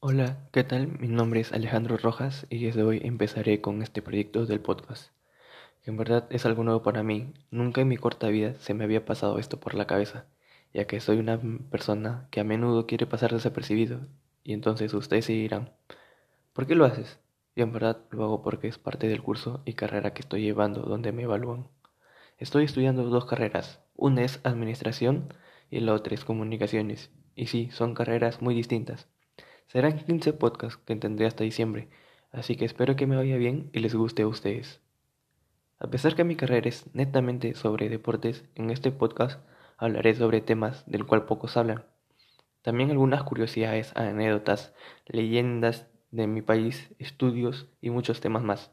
Hola, ¿qué tal? Mi nombre es Alejandro Rojas y desde hoy empezaré con este proyecto del podcast, en verdad es algo nuevo para mí. Nunca en mi corta vida se me había pasado esto por la cabeza, ya que soy una persona que a menudo quiere pasar desapercibido, y entonces ustedes se dirán, ¿por qué lo haces? Y en verdad lo hago porque es parte del curso y carrera que estoy llevando donde me evalúan. Estoy estudiando dos carreras, una es administración y la otra es comunicaciones, y sí, son carreras muy distintas Serán 15 podcasts que tendré hasta diciembre, así que espero que me vaya bien y les guste a ustedes. A pesar que mi carrera es netamente sobre deportes, en este podcast hablaré sobre temas del cual pocos hablan. También algunas curiosidades, anécdotas, leyendas de mi país, estudios y muchos temas más.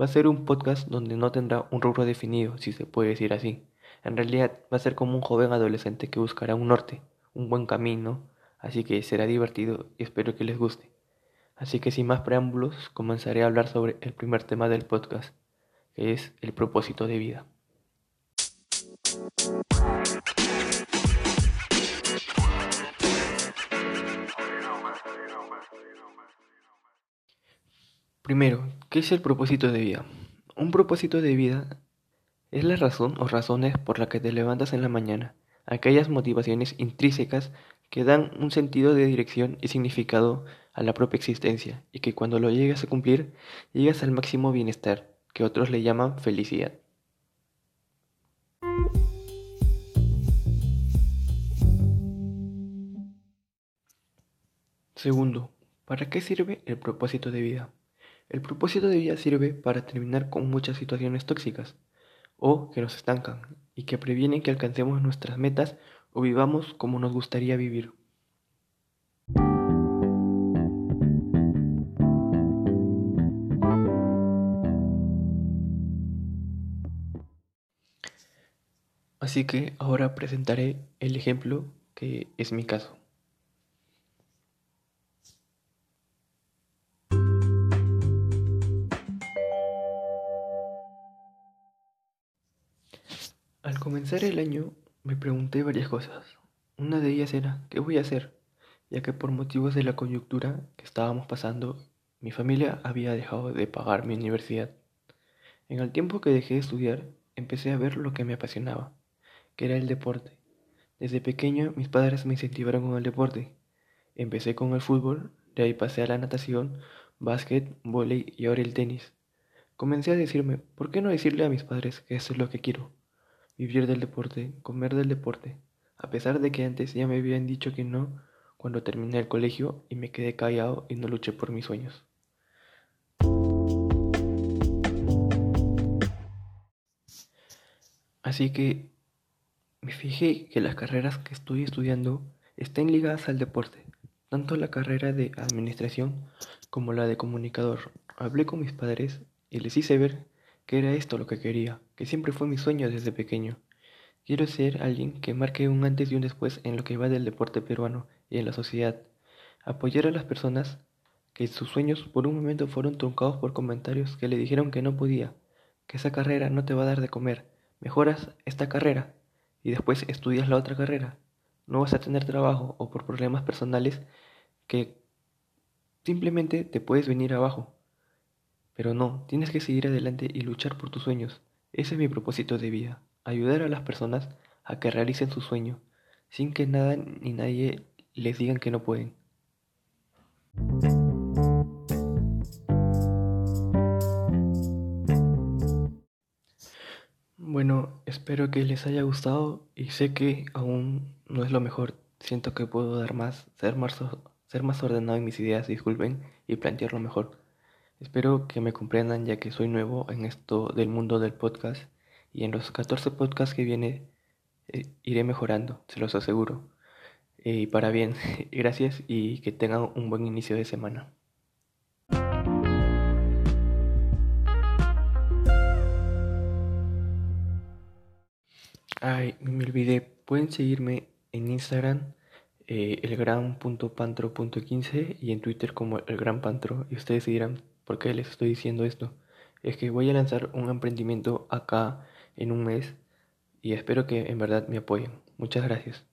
Va a ser un podcast donde no tendrá un rubro definido, si se puede decir así. En realidad va a ser como un joven adolescente que buscará un norte, un buen camino, así que será divertido y espero que les guste. Así que sin más preámbulos, comenzaré a hablar sobre el primer tema del podcast, que es el propósito de vida. Primero, ¿qué es el propósito de vida? Un propósito de vida es la razón o razones por la que te levantas en la mañana, aquellas motivaciones intrínsecas que dan un sentido de dirección y significado a la propia existencia y que cuando lo llegas a cumplir llegas al máximo bienestar, que otros le llaman felicidad. Segundo, ¿para qué sirve el propósito de vida? El propósito de vida sirve para terminar con muchas situaciones tóxicas o que nos estancan y que previenen que alcancemos nuestras metas o vivamos como nos gustaría vivir. Así que ahora presentaré el ejemplo que es mi caso. Comenzar el año me pregunté varias cosas. Una de ellas era, ¿qué voy a hacer? Ya que por motivos de la coyuntura que estábamos pasando, mi familia había dejado de pagar mi universidad. En el tiempo que dejé de estudiar, empecé a ver lo que me apasionaba, que era el deporte. Desde pequeño mis padres me incentivaron con el deporte. Empecé con el fútbol, de ahí pasé a la natación, básquet, vóley y ahora el tenis. Comencé a decirme, ¿por qué no decirle a mis padres que eso es lo que quiero? Vivir del deporte, comer del deporte, a pesar de que antes ya me habían dicho que no cuando terminé el colegio y me quedé callado y no luché por mis sueños. Así que me fijé que las carreras que estoy estudiando estén ligadas al deporte, tanto la carrera de administración como la de comunicador. Hablé con mis padres y les hice ver que era esto lo que quería, que siempre fue mi sueño desde pequeño. Quiero ser alguien que marque un antes y un después en lo que va del deporte peruano y en la sociedad. Apoyar a las personas que sus sueños por un momento fueron truncados por comentarios que le dijeron que no podía, que esa carrera no te va a dar de comer. Mejoras esta carrera y después estudias la otra carrera. No vas a tener trabajo o por problemas personales que simplemente te puedes venir abajo. Pero no, tienes que seguir adelante y luchar por tus sueños. Ese es mi propósito de vida, ayudar a las personas a que realicen su sueño, sin que nada ni nadie les digan que no pueden. Bueno, espero que les haya gustado y sé que aún no es lo mejor. Siento que puedo dar más, ser más, ser más ordenado en mis ideas, disculpen, y plantearlo mejor. Espero que me comprendan ya que soy nuevo en esto del mundo del podcast y en los 14 podcasts que viene eh, iré mejorando, se los aseguro. Eh, y para bien, gracias y que tengan un buen inicio de semana. Ay, me olvidé, pueden seguirme en Instagram eh, elgran.pantro.15 y en Twitter como el gran pantro y ustedes dirán ¿Por qué les estoy diciendo esto? es que voy a lanzar un emprendimiento acá en un mes y espero que en verdad me apoyen. Muchas gracias.